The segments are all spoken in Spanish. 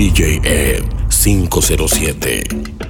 DJ Ed 507.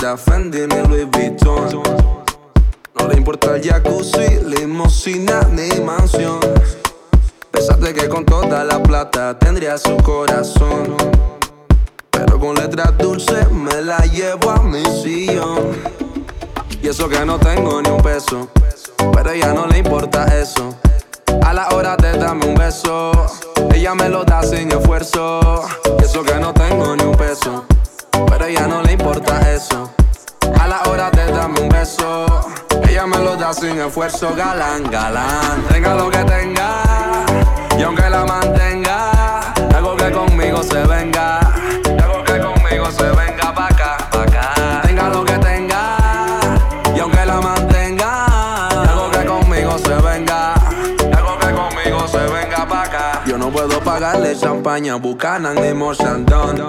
Prada, Fendi ni Louis Vuitton. No le importa el jacuzzi, limosina ni mansión. Pensaste que con toda la plata tendría su corazón. Pero con letras dulces me la llevo a mi sillón. Y eso que no tengo ni un peso. Pero a ella no le importa eso. A la hora de darme un beso, ella me lo da sin esfuerzo. Y eso que no tengo ni un peso pero ella no le importa eso. A la hora de darme un beso, ella me lo da sin esfuerzo, galán, galán. Tenga lo que tenga, y aunque la mantenga, algo que conmigo se venga, algo que conmigo se venga pa' acá, acá. Tenga lo que tenga, y aunque la mantenga, algo que conmigo se venga, algo que conmigo se venga pa' acá. Yo no puedo pagarle champaña, bucanan ni mochandón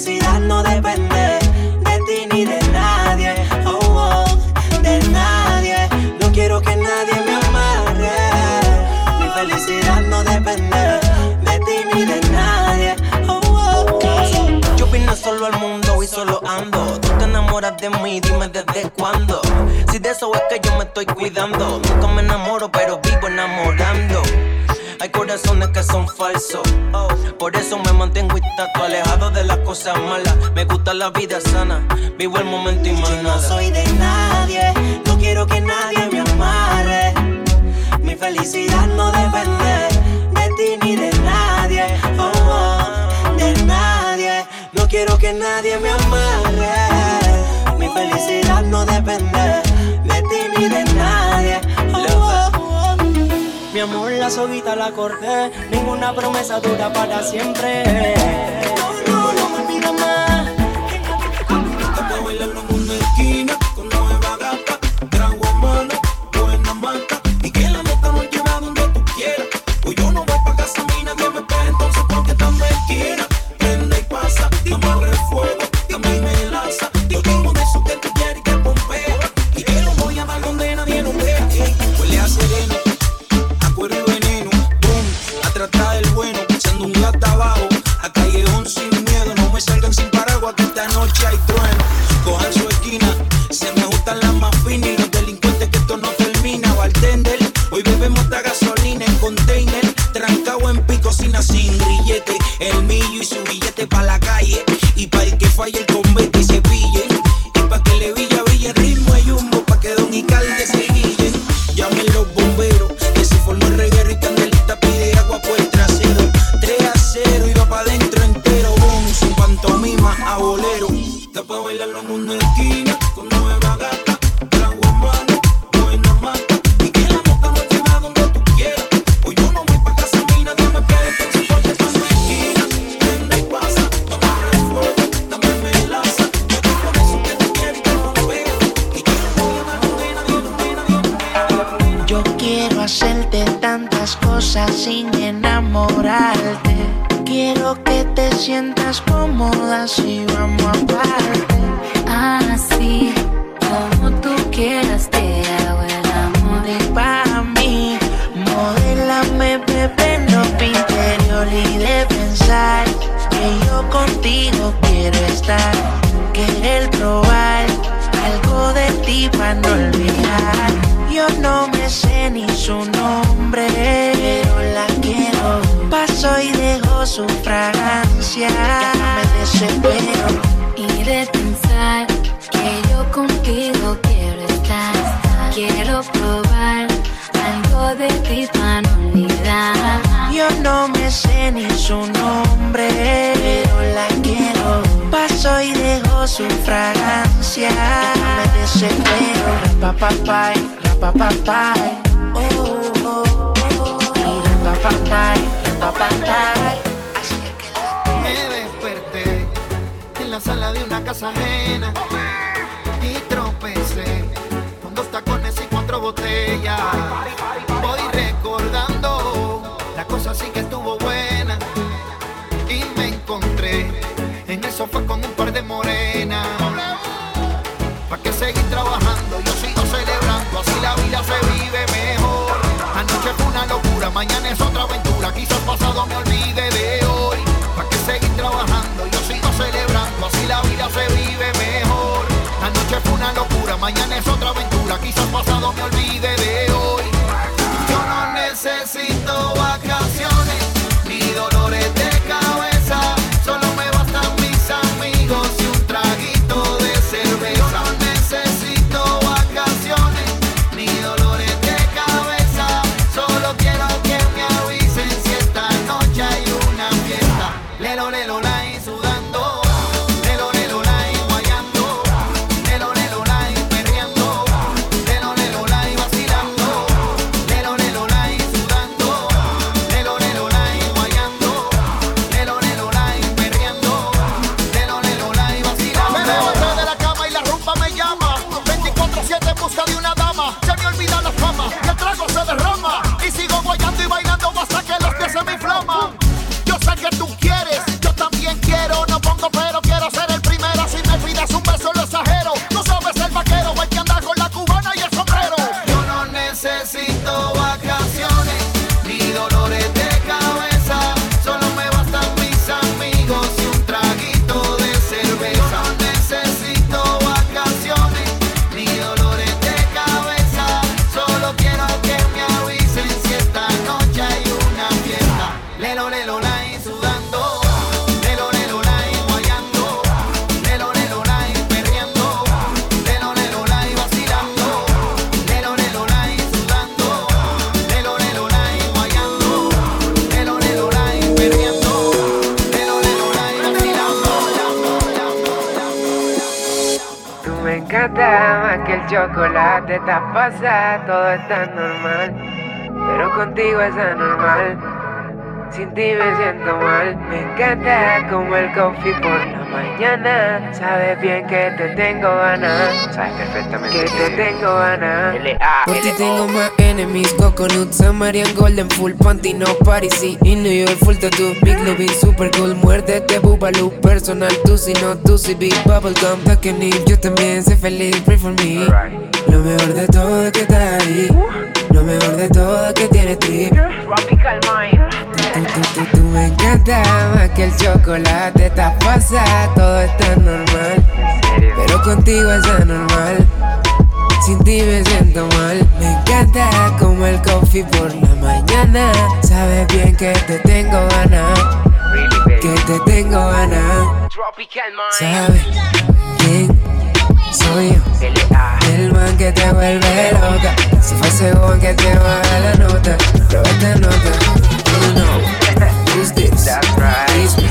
Mi felicidad no depende de ti ni de nadie. Oh, oh, de nadie. No quiero que nadie me amarre. Mi felicidad no depende de ti ni de nadie. Oh, oh, oh. Yo vine solo al mundo y solo ando. Tú te enamoras de mí, dime desde cuándo. Si de eso es que yo me estoy cuidando. Nunca me enamoro, pero vivo enamorando corazones que son falsos. Por eso me mantengo intacto, alejado de las cosas malas. Me gusta la vida sana, vivo el momento y más Yo no soy de nadie, no quiero que nadie me amarre. Mi felicidad no depende de ti ni de nadie. Oh, de nadie, no quiero que nadie me amarre. Mi felicidad no depende mi amor, la soguita la corté. Ninguna promesa dura para siempre. No, no, no me olvides más. Estar. Querer probar algo de ti para no olvidar. Yo no me sé ni su nombre, pero la quiero. Paso y dejo su fragancia. Me desespero. Y de pensar que yo contigo quiero estar. Quiero probar algo de ti para no olvidar. Yo no me sé ni su nombre, su fragancia. Me desespero. Rapapapai, rapapapai. Oh, oh, oh. Y rapapapai, rapapapai. Así que Me desperté en la sala de una casa ajena y tropecé con dos tacones y cuatro botellas. Mañana es otra aventura. Quizás pasado me olvide de hoy. ¿Para qué seguir trabajando? Yo sigo celebrando, así la vida se vive mejor. Anoche fue una locura, mañana es otra aventura. Quizás pasado me olvide de hoy. Yo no necesito el chocolate, está pasada, todo está normal. Pero contigo es anormal. Sin ti me siento mal. Me encanta como el coffee por la mañana. Sabes bien que te tengo ganas. Sabes perfectamente que te tengo ganas. Por ti tengo más enemies. Coconut, Samarian, Golden, Full Panty, no Parisi. Y New York, full tattoo. Big Lobby, super cool. Muérdete, Bubaloo. Personal, tú si no, tú si big bubblegum. Takenip, yo también sé feliz. Pray for me. Lo mejor de todo es que estás ahí. Lo mejor de todo es que tienes trip. Tropical Mind. Tú, tú, tú, tú me encanta más que el chocolate. Está pasada, todo está normal. Pero contigo es anormal. Sin ti me siento mal. Me encanta como el coffee por la mañana. Sabes bien que te tengo ganas. Que te tengo ganas. ¿Sabes quién soy yo? El man que te vuelve loca. Si fue ese man que te baja la nota. Pero esta nota, you know, who's this? It's me.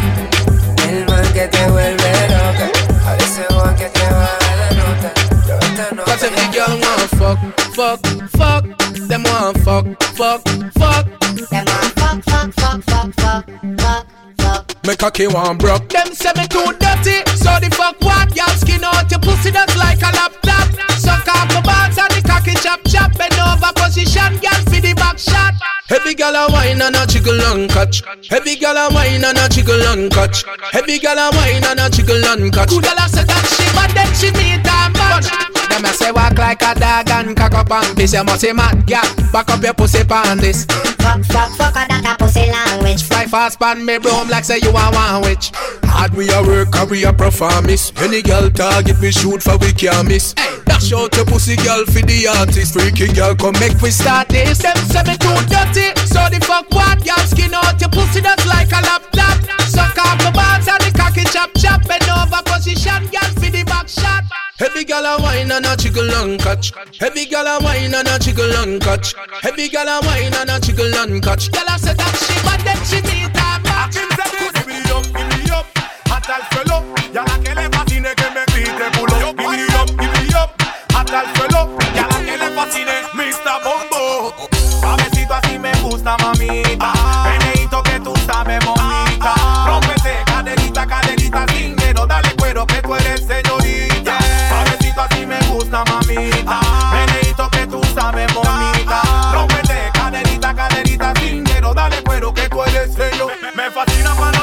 El man que te vuelve loca. Ahora ese man que te baja la nota. Pero nota. Cause every girl want fuck, fuck, fuck. Them want fuck, fuck, fuck. Them want fuck, fuck, fuck, fuck, fuck, fuck, fuck. Me cocky one broke. Them say me too dirty. So the fuck what? Y'all skin out your pussy just like a laptop. Suck off my balls and the cocky chop chop. Bend over position, girl, for the back shot. Girl gal a wine and a jiggle and catch. Heavy gal a wine and a jiggle and catch. Heavy gal a wine and a jiggle and catch. Good gal a say that she but then she meet a match. Them a say walk like a dog and cock up and piss. You must say mad gal, back up your pussy pan this. Fuck, fuck, fuck, that a pussy language. Fly fast pan me broom like say you a one witch. Hard we a work and we a performance. Any girl target we shoot for we can't miss. Dash out your pussy girl for the artist. Freaky girl come make we start this. Them me too dirty, so the fuck what? Y'all skin out your pussy just like a laptop. Suck off the balls and chop chop. Bend over position, girl for the back shot. Heavy gal a wine and a jiggle and catch. Heavy gal a wine and a jiggle and catch. Heavy gal a wine and a jiggle and catch. Gal a say that she but then she need a match. Give me up, give me up, hasta el suelo. Y a la que le fascine que me grite culo. Give me up, give me up, hasta el suelo. Y a la que le fascine, Mr. Bombo. Suavecito así me gusta, mamita. Meneito que tú sabes, bonita. Mamita. Meneito que tú sabes, bonita. Rómpete, caderita, caderita, sin dedo. Dale cuero que tú eres señor. Me fascina cuando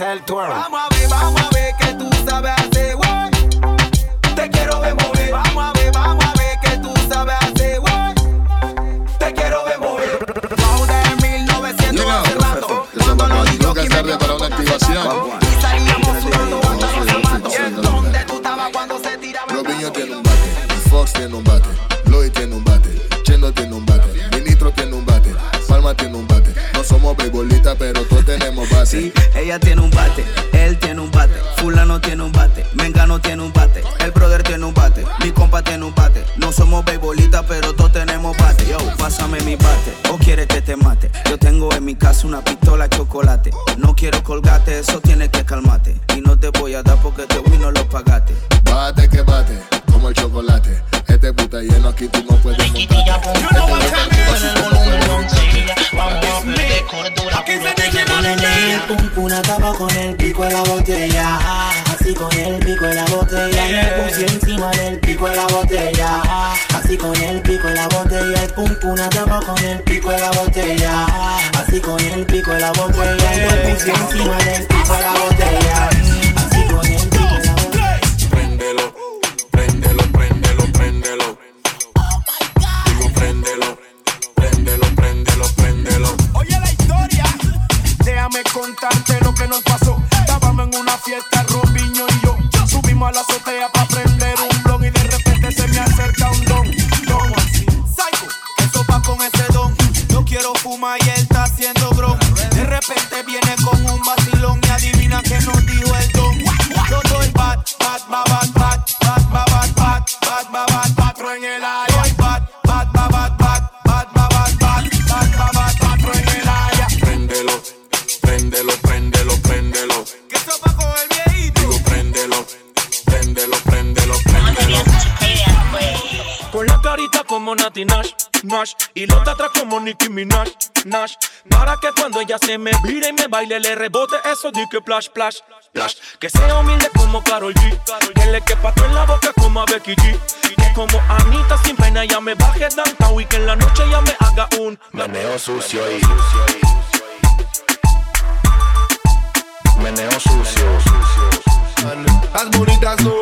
El twerk. Vamos a ver, vamos a ver que tú sabes hacer, güey. Te quiero ver mover. Vamos a ver, vamos a ver que tú sabes hacer, güey. Te quiero ver mover. Flow de 1900 hace rato. Cuando los Tengo que hacerle para una activación. y salíamos sudando hasta los zapatos. ¿Dónde tú estabas cuando se tiraba? Robinho tiene un bate, Fox tiene un bate, Ella tiene un bate, él tiene un bate, fulano tiene un bate, Mengano tiene un bate, el brother tiene un bate, mi compa tiene un bate. No somos beisbolistas, pero todos tenemos bate. Yo, pásame mi bate, o quieres que te mate. Yo tengo en mi casa una pistola chocolate. No quiero colgate, eso tiene que calmate. El pum acaba con el pico de la botella. Así con el pico de la botella. Me puse encima del pico de la botella. Para que cuando ella se me vire y me baile Le rebote eso de que plash, plash, plash Que sea humilde como Karol G Que le quepa todo en la boca como a Becky G Que como Anita sin pena ya me baje downtown Y que en la noche ya me haga un Meneo sucio y. Meneo sucio. Las bonitas no.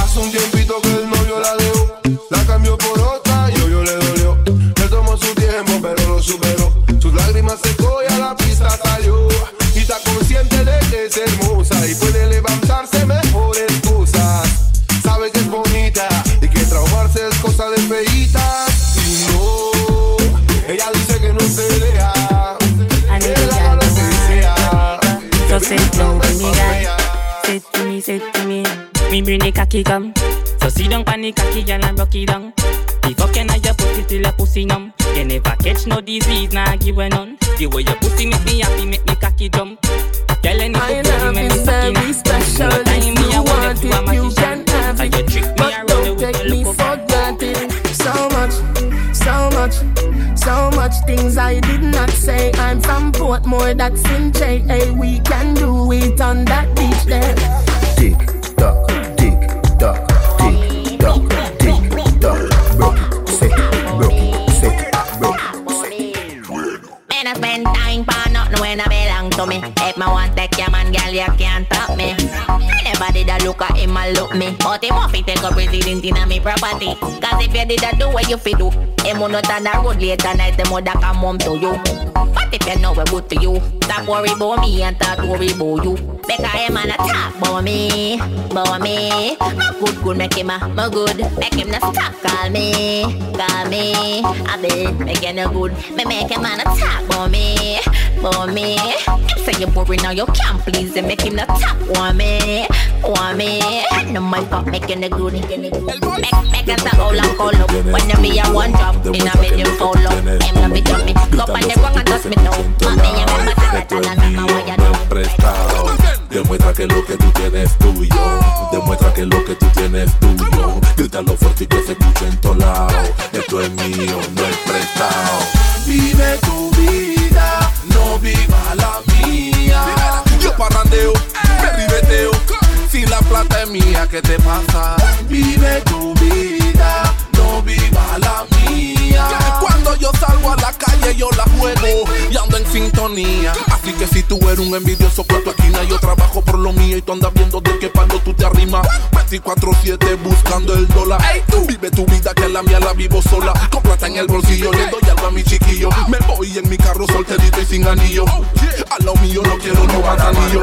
Hace un tiempito que el novio la dejó. La cambió por otra y yo le dolió. la secó y a la pista salió. Y está consciente de que es hermosa y puede levantarse mejores cosas. Sabe que es bonita y que traumarse es cosa de feitas. Y no, ella dice que no se deja. So sit down for me, girl. Sit to me, sit to me. Me bring the cocky come. So sit down, panic cocky, girl, and rock it down. The fucking of your pussy till your pussy numb. You never catch no disease, nah give a none. The way your pussy make me happy, make me cocky jump. Girl, any My pussy love make is me sucky very special. No time If me you I want want you a it, you can have it. But don't take me for granted. So much, so much, so much things I did not say. I'm from Portmore, that's in JA. We can do it on that beach there. Tick me. If me want take your man, girl, you can't stop Anybody that look at him, I look me. But him off, he take a president in a me property. Cause if you did that, do what you fi do. Him will not on the road later night, them woulda come home to you. But if you know what good to you, stop worry about me and start worry about you. Because him and a talk about me, about me. My good, good, make him a, my good. Make him not stop, call me, call me. I be making a good, me make him and a talk about me, about me. Him say you boring now, you can't please him. Make him not talk, want me, want me. No my fuck, making a good, a. Make, make us a whole and call up. When you be a one drop, in a medium follow. Him no be dummy. Go on the wrong and touch me now. Mami, you remember that I tell her, what you know. prestado. Demuestra que lo que tú tienes es tuyo. Demuestra que lo que tú tienes es tuyo. Grítalo fuerte y que se escuche en todos lados. Esto es mío, no ¿qué te pasa? Vive tu vida, no viva la mía. Cuando yo salgo a la calle, yo la juego y ando en sintonía. Así que si tú eres un envidioso por tu esquina, yo trabajo por lo mío y tú andas viendo de qué palo tú te arrimas. 24-7 buscando el dólar. Tú vive tu vida que la mía la vivo sola. Con plata en el bolsillo, le doy algo a mi chiquillo. Me voy en mi carro solterito y sin anillo. A lo mío no quiero no anillo.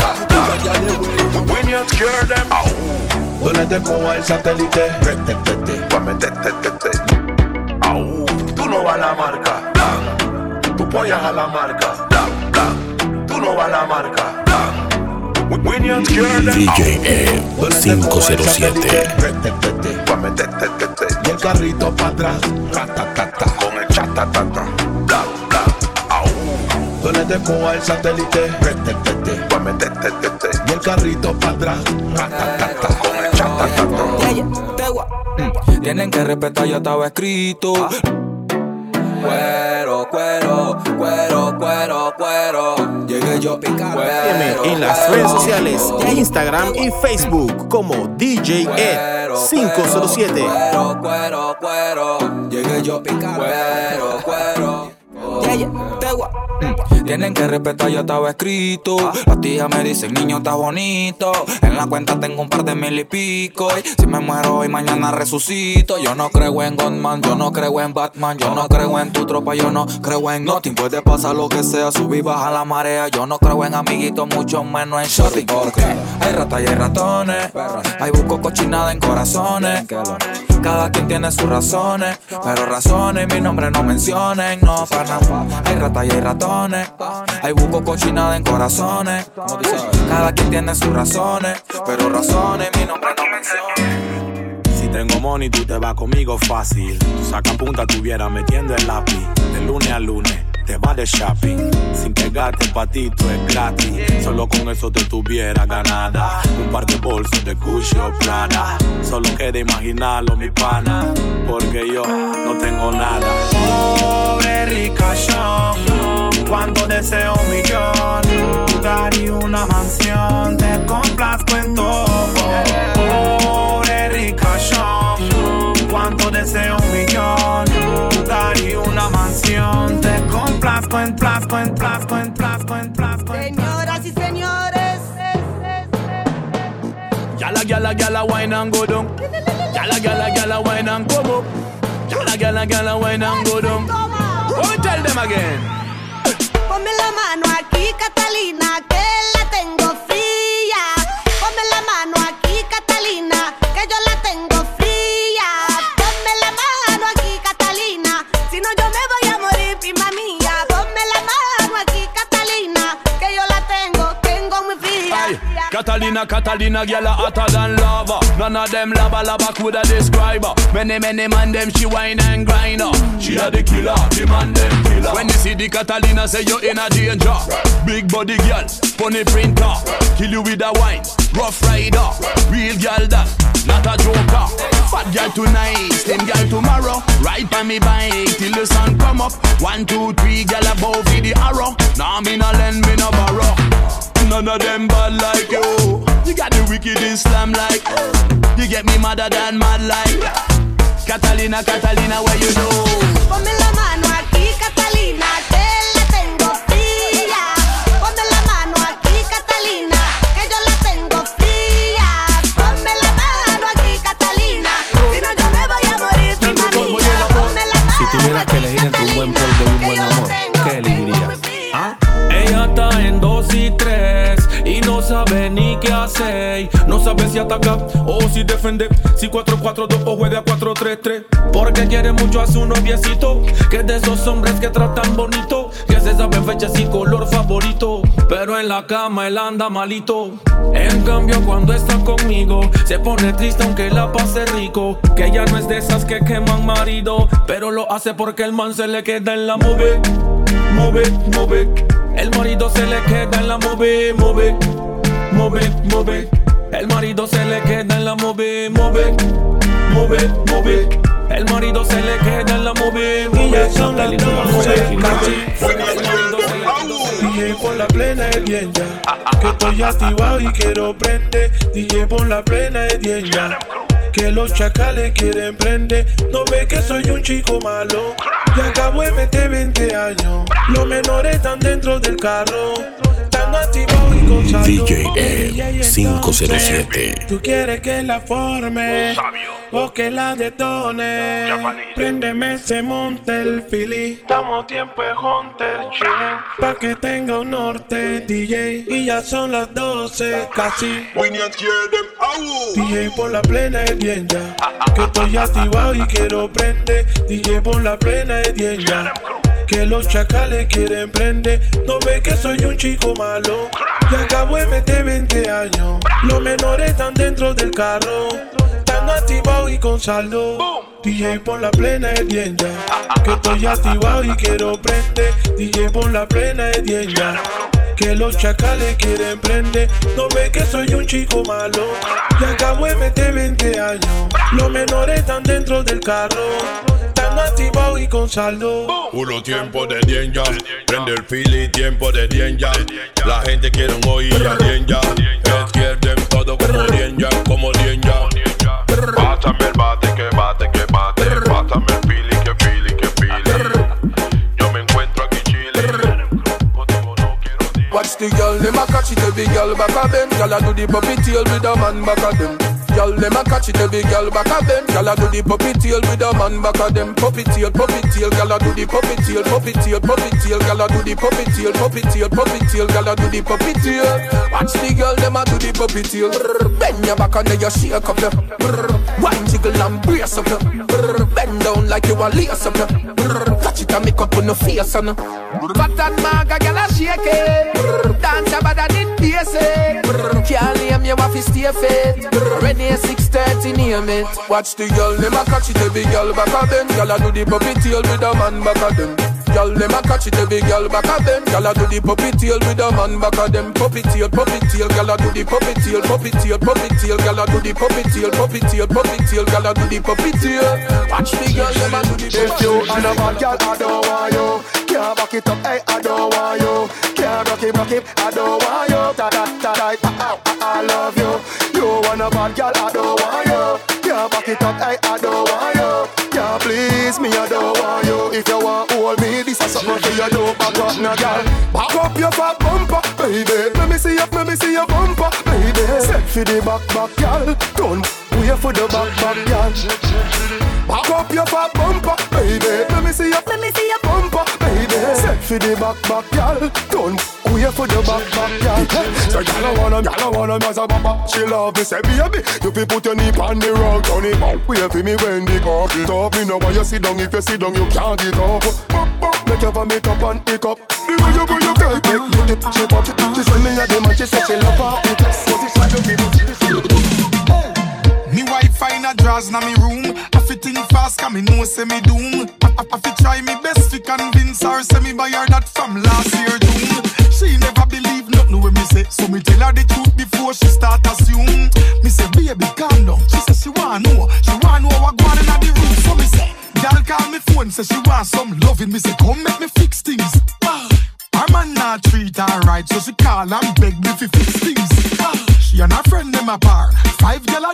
When you scare them ¿Dónde te coja el satélite? Pa' meterte, te, te. Au. Tú no vas a la marca Blan. Tú pollas a la marca Blan, blan. Tú no vas a la marca Blan. When you scare them DJ E ¿Dónde te coja el 507. satélite? Pa' meterte, te, te. Y el carrito para atrás Ratatata. Con el chatatata Blan, blan. Au. ¿Dónde te coja el satélite? Pa' meterte, te, te. Y el carrito para atrás Ratatata. Con el. Tienen que respetar, ya estaba escrito. Cuero, cuero, cuero, cuero, cuero. Llegué yo picando. Sígueme en las redes sociales, Instagram y Facebook como DJ Ed 507. Cuero, cuero, cuero. Llegué yo picando. Cuero, cuero. Tienen que respetar, ya estaba escrito. Las tías me dicen, niño, está bonito. En la cuenta tengo un par de mil y pico. Y si me muero hoy, mañana resucito. Yo no creo en Godman, yo no creo en Batman. Yo no creo en tu tropa, yo no creo en nothing. Puede pasar lo que sea, subir, y bajar la marea. Yo no creo en amiguitos, mucho menos en shorty. Porque hay ratas y hay ratones. Hay busco cochinada en corazones. Cada quien tiene sus razones. Pero razones, mi nombre no mencionen. No, para nada. Hay ratas y hay ratones. Hay busco cochinada en corazones. Cada quien tiene sus razones. Pero razones, mi nombre no mencionen. Si tengo money, tú te vas conmigo fácil. Tú saca punta, tuviera metiendo el lápiz. De lunes a lunes, te vas de shopping. Sin pegarte patito es gratis. Solo con eso te tuviera ganada. Un par de bolsos de Gucci o Prada. Solo queda imaginarlo, mi pana. Porque yo no tengo nada. Pobre ricachón. Cuando deseo un millón, lugar y Yala, yala, yala, wine and go down. Yala, yala, yala, wine and come up. Yala, yala, yala, wine and go down. Oh, tell them again. ponme la mano aquí, Catalina, que la Catalina. Catalina girl hotter than lava. None of them lava lava coulda describe her. Many many man them she wine and grind her. She a the killer, the man them killer. When you see the Catalina, say you in a danger. Big body girl, funny printer, kill you with a wine. Rough rider, real girl that, not a joker. Fat girl tonight, slim girl tomorrow. Ride by me bike till the sun come up. One, two, three, girl above the arrow. Now nah, me no lend, me no borrow. None of them bad like you. You got the wicked Islam like. You get me madder than mad like. Catalina, Catalina, where you know? Si ataca o si defende. Si 4-4-2 o juega 4-3-3. Porque quiere mucho a su noviecito. Que es de esos hombres que tratan bonito. Que se sabe fechas y color favorito. Pero en la cama él anda malito. En cambio, cuando está conmigo, se pone triste aunque la pase rico. Que ella no es de esas que queman marido. Pero lo hace porque el man se le queda en la move. Move, move. El marido se le queda en la move, move, move, move. El marido se le queda en la move, move, move, move. El marido se le queda en la move, move. ya son las doce, move. DJ por la plena es bien ya. Que estoy activado y quiero prender. DJ por la plena es bien ya. Que los chacales quieren prender. No ve que soy un chico malo. Ya acabo de meter 20 años. Los menores están dentro del carro. Y con. DJ E entonces, 507. Tú quieres que la forme o que la detone. Préndeme se monte el fili. Estamos tiempo de Hunter. Pa' que tenga un norte, DJ. Y ya son las 12 casi. DJ por la plena es bien ya. Que estoy activado y quiero prender. DJ por la plena es bien ya. Que los chacales quieren prender. No ve que soy un chico malo. Ya acabo de meter 20 años. Los menores están dentro del carro. Están activados y con saldo. DJ por la plena es bien ya. Que estoy activado y quiero prender. DJ por la plena es bien ya. Que los chacales quieren prender. No ve que soy un chico malo. Ya acabo de meter 20 años. Los menores están dentro del carro. Están activados y con saldo. Puro tiempo de dienja, prende el fili, tiempo de dienja. La gente quiere un oír a dienja. Es quieren todo como dienja, como dienja. Pásame el bate, que bate, que bate. Pásame el fili, que fili, que fili. Yo me encuentro aquí chile. Watch the girl, them a catch it, every girl back of them. Girl a do the puppy tail with a man back of them. Girl, them a catch it, every girl back of them. Girl a do the puppy tail with a man back of them. Puppy tail, puppy tail, girl a do the puppy tail, puppy tail, puppy tail, girl a do the puppy tail, puppy tail, puppy tail, girl a do the puppy tail. Watch the girl, them a do the puppy tail. Bend your back and then you shake up your. Brr, One and brace up. Brr, Bend down like you a lace up. Brr, Catch it and make up on your face and. Fat and maga, girl a shake it. Dance about that it basic. Can't name you off stay fit. Ready at 6:30 name it. Watch the girl, them a catch it, every girl back of them. Girl a do the puppy tail with a man back of them. Girl, them a catch it, every girl back of them. Girl a do the puppy tail with a man back of them. Puppy tail, puppy tail, girl a do the puppy tail, puppy tail, puppy tail, girl a do the puppy tail, puppy tail, puppy tail, girl a do the puppy tail. Watch the girl, them a do the puppy If you and a bad girl, I don't want you. Can't back it up, hey, I don't want you. Can't rock it, rock it, I don't want you. Ta ta, I, I, I love you. You want a bad girl, I don't want you. Can't back it up, hey, I don't want you. Can't please me, I don't want you. If you want hold me, this is something for you. Don't back up, no girl. Back up your fat bumper, baby. Let me see you, let me see your bumper, baby. Set for the back, back, girl. Don't wait for the back, back, girl. Back up your fat bumper, baby. Let me see your, let me see your baby. Set for the back, back, girl. Don't wait for the back, back, girl. So girl, I wanna, girl, I wanna, as a bumper. She love me, say baby, you fi put your knee on the rug, turn it up. Wait for me when the cock it up. Me know why you sit down. If you sit down, you can't get up. Make cover me up and pick up. The way you put your girl take me dip, she pop. She send me a dem and she say she love her it. So this side of me, Me wife find a drawers na me room. I fit think fast, cause me know say me doom. I, I, fit try me best to convince her, say me buy her that from last year June. She never believe nothing when me say, so me tell her the truth before she start assume. Me say, baby, calm down. She say she want know, she want know what going in the room. So me say, girl call me phone, say she want some loving. Me say, come make me fix things. Ah, Her man not treat her right, so she call and beg me fi fix things. She and her friend them apart, five gal of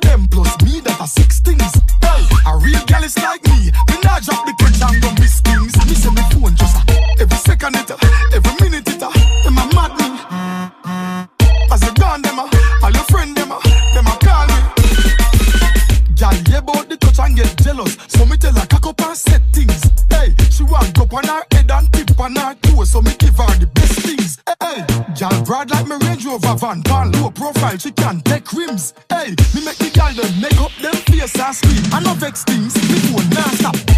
her cock up and set things. Hey, she want go on her head and tip on her toes, so me give her the best things. Hey, gal broad like me Range Rover van, pan low profile, she can take rims. Hey, me make the gal them make up them face and scream. I no vex things, me phone non stop.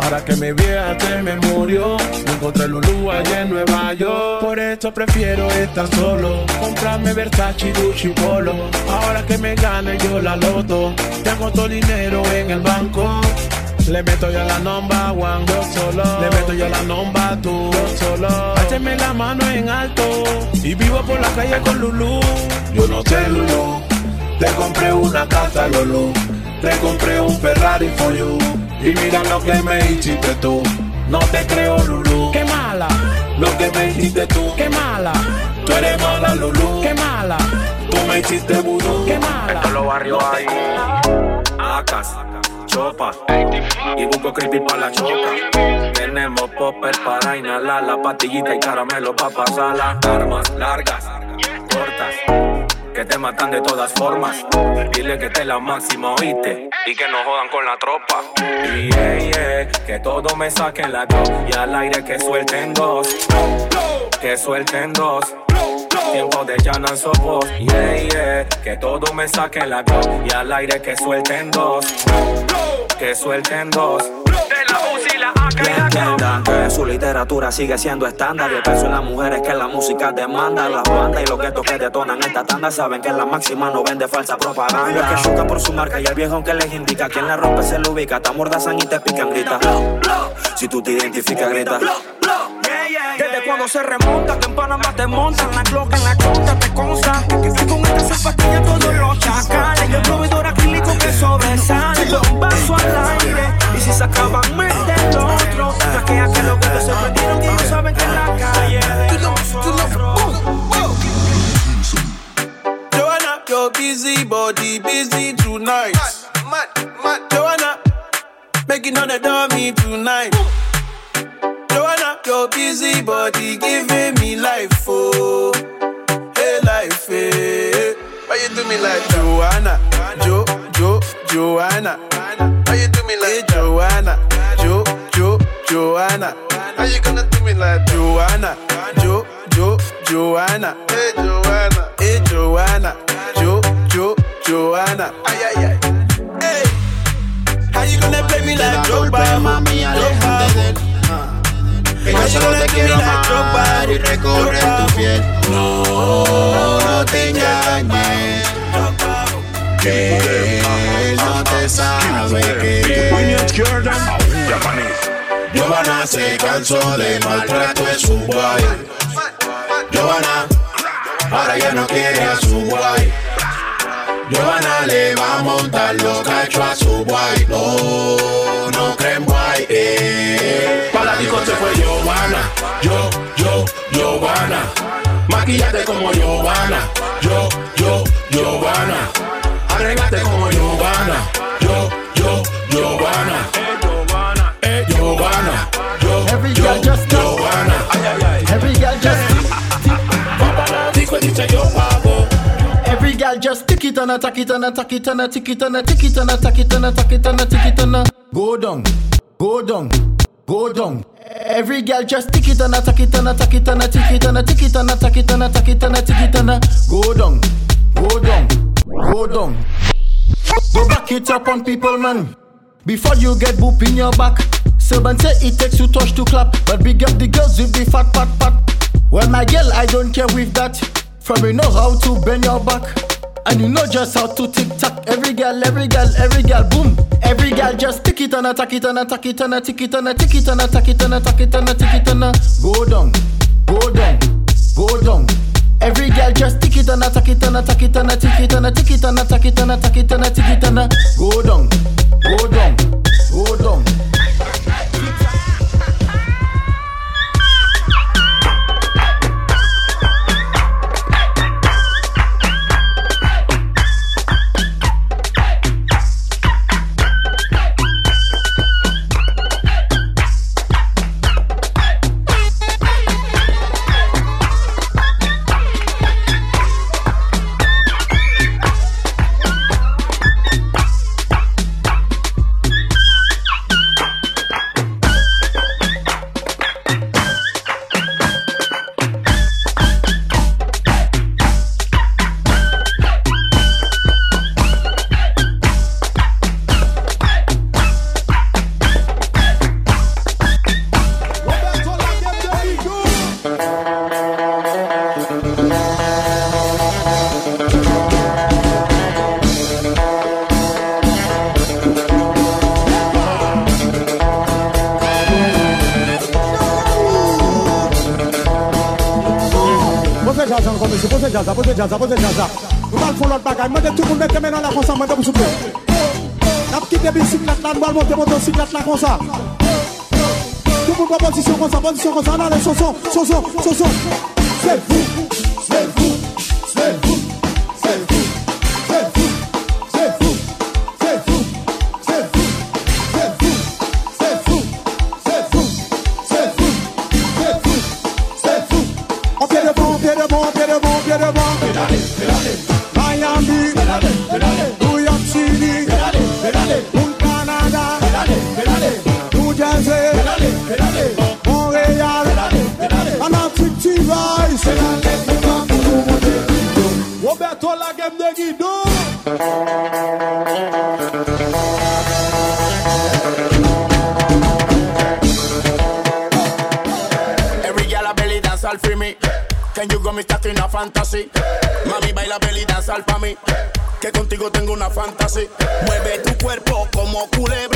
Ahora que mi vieja se me murió, no encontré Lulu allá en Nueva York. Por esto prefiero estar solo, comprarme Versace, Gucci, Polo. Ahora que me gane yo la loto, tengo todo dinero en el banco. Le meto yo la nomba one, yo solo. Le meto yo la nomba tú, yo solo. Hácheme la mano en alto y vivo por la calle con Lulu. Yo no sé, Lulu. Te compré una casa, Lulu. Te compré un Ferrari for you. Y mira lo que me hiciste tú. No te creo, Lulu. Qué mala. Lo que me hiciste tú. Qué mala. Tú eres mala, Lulu. Qué mala. Tú me hiciste vudú. Qué mala. Esto los barrios ahí. Acas, chopas. Y busco creepy para la choca. Tenemos popper para inhalar la pastillita y caramelo para pasar las armas largas. Que te matan de todas formas. Dile que te la máxima, oíste. Y que no jodan con la tropa. Y yeah, yeah, que todo me saquen la go. Y al aire que suelten dos. Que suelten dos. Tiempo de llanan sopos, yeah, yeah Que todo me saquen la go Y al aire que suelten dos Que suelten dos Que entiendan que su literatura sigue siendo estándar. Y el peso en las mujeres que la música demanda. Las bandas y los guetos que detonan esta tanda Saben que la máxima no vende falsa propaganda. Los que chocan por su marca y el viejo que les indica. Quien la rompe se lo ubica, te amordazan y te pican, grita. Si tú te identificas, grita. Desde cuando se remonta, que en Panamá te montan la cloca en la conta, te consta. Que con esta zapatilla todos los chacales. Y el proveedor acrílico que sobresale, un vaso al aire. Se acaban, el otro. Traquea que los que se perdieron y no saben que en la calle de nosotros. Uh, Joanna, your busy body busy tonight. Joanna, making on the dummy tonight. Joanna, your busy body giving me life, oh, hey life, hey. Why you do me like Joanna, Jo, Jo, Joanna? Why you do me like hey, Joanna, Jo, Jo, Joanna? How you gonna do me like Joanna, Jo, Jo, Joanna? Hey Joanna, hey Joanna, Jo, Jo, Joanna. Ay, ay, ay. Hey. How you gonna play me like Drogba? mami, aléjate de él. Que yo solo te quiero amar y recorrer tu piel. No, no te engañes. Que no te sabe que Giovanna se cansó de maltrato en su guay. Giovanna, ahora ya no quiere a su guay. Giovanna le va a montar los cachos a su guay. No, no creen guay. Eh. Para la se fue Giovanna. Yo, yo, Giovanna. Maquillate como Giovanna. Yo, yo, Giovanna. Arreglate como tana, taki tana, taki tana, tiki tana, tiki tana, taki tana, taki tana, tiki tana. Go down, go down, go down. Every girl just tiki tana, taki tana, taki tana, tiki tana, tiki tana, taki tana, taki tana, tiki tana. Go down, go down, go down. Go back it up on people, man. Before you get boop in your back. Seven say it takes two touch to clap, but big up the girls with the fat, fat, fat. Well, my girl, I don't care with that. From you know how to bend your back. And you know just how to tick tock. Every girl, every girl, every girl, boom. Every girl just tick it and attack it and attack it and a tick it and a tick it and attack it and attack it and a tick it and go down, go down, go down. Every girl just tick it and attack it and attack it and a tick it and a tick it and attack it and attack it and a tick it and go down, go down, go down. on s'abonne sur Rosanna, les chansons, chansons, chansons. C'est fou, c'est fou, c'est fou, c'est fou, c'est fou, c'est fou, c'est fou, c'est fou, c'est fou, c'est fou, c'est fou, c'est fou, c'est fou, c'est fou. On pied devant, on pied devant, on pied devant, on pied devant. Pédalez, pédalez. La game de Guido. Every girl a belly dance all for me. Can you go me stuck in a fantasy? Mami baila belly dance all for me. Que contigo tengo una fantasy. Mueve tu cuerpo como culebra,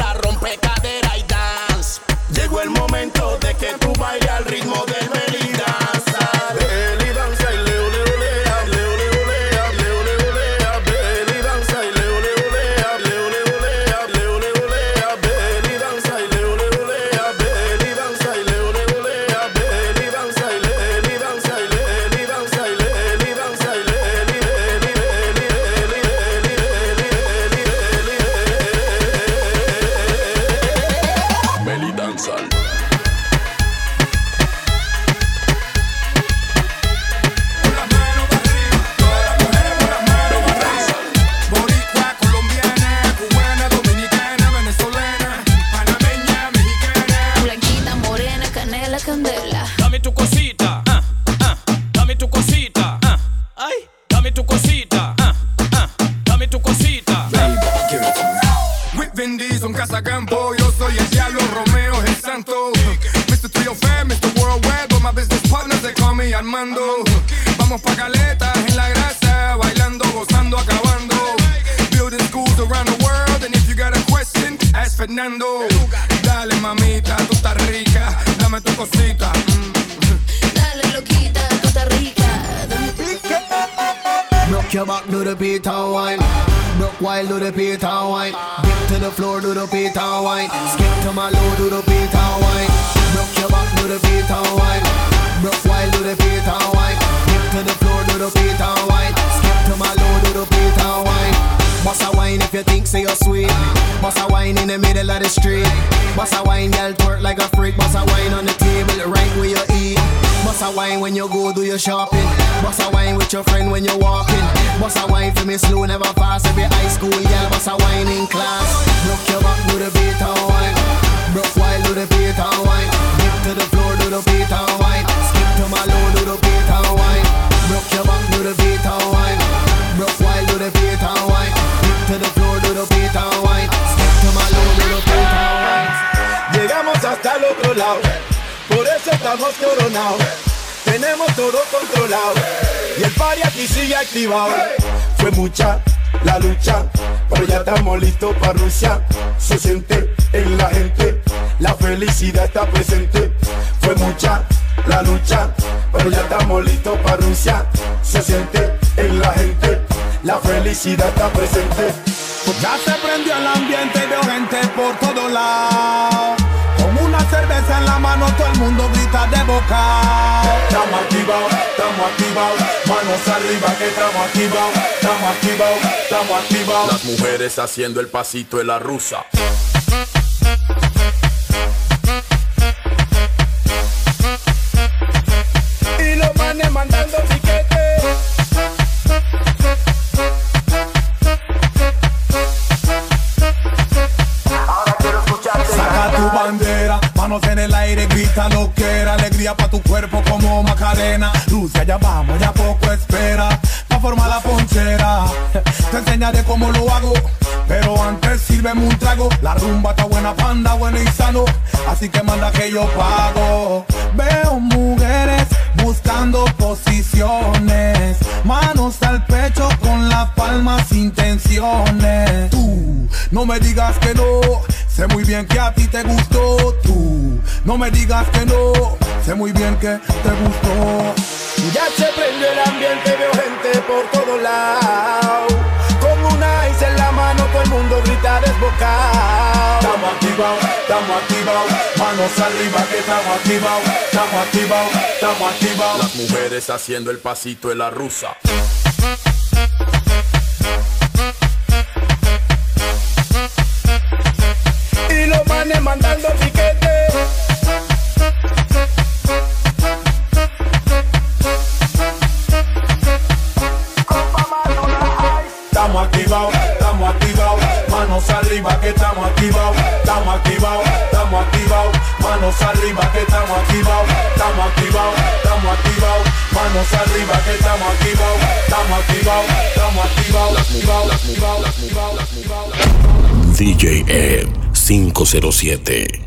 the and wine. Dip to the floor, do the and wine. Skip to my low, do the and wine. Rock your back, do the and wine. Broke wild, do the and wine. Dip to the floor, do the and wine. Skip to my low, do the and wine. Boss a wine if you think say you're sweet. Boss a wine in the middle of the street. Boss a wine, girl twerk like a freak. Boss a wine on the Boss a wine when you go do your shopping. Boss a wine with your friend when you're walking. Boss a wine for me slow, never fast. Every high school girl, boss a wine in class. Rock your back, do the beat and wine. Broke wild, do the beat and wine. Dip to the floor, do the beat and wine. Skip to my low, do the beat and wine. Broke your back, do the beat and wine. Broke wild, do the beat and wine. Dip to the floor, do the beat and wine. Skip to my low, do the beat and wine. Llegamos hasta el otro lado, por eso estamos coronados. Tenemos todo controlado y el party aquí sigue activado. Fue mucha la lucha, pero ya estamos listos para Rusia. Se siente en la gente, la felicidad está presente. Fue mucha la lucha, pero ya estamos listos para Rusia. Se siente en la gente, la felicidad está presente. Ya se prendió el ambiente y veo gente por todos lados. Con una cerveza en la mano todo el mundo grita de boca. Estamos activados, estamos activados, manos arriba que estamos activados, estamos activados, estamos activados. Las mujeres haciendo el pasito de la rusa. Aire, grita lo que era alegría pa' tu cuerpo como Macarena. Lucia, ya vamos, ya poco espera, pa' formar la ponchera. Te enseñaré cómo lo hago, pero antes sírveme un trago. La rumba está buena, panda, buena y sano, así que manda que yo pago. Veo mujeres buscando posiciones, manos al pecho con las palmas intenciones. Tú, no me digas que no, sé muy bien que a ti te gustó. Tú, no me digas que no, sé muy bien que te gustó. Ya se prendió el ambiente, veo gente por todos lados. Con una ice en la mano, todo el mundo grita desbocado. Estamos activados, estamos activados, manos arriba que estamos activados, estamos activados, estamos activados. Las mujeres haciendo el pasito de la rusa. Manos arriba que estamos activados, estamos activados, estamos activados, manos arriba que estamos activados, estamos activados, estamos activados, manos arriba que estamos activados, estamos activados, estamos activados, activados, activados, activados, activados. DJ Ed 507.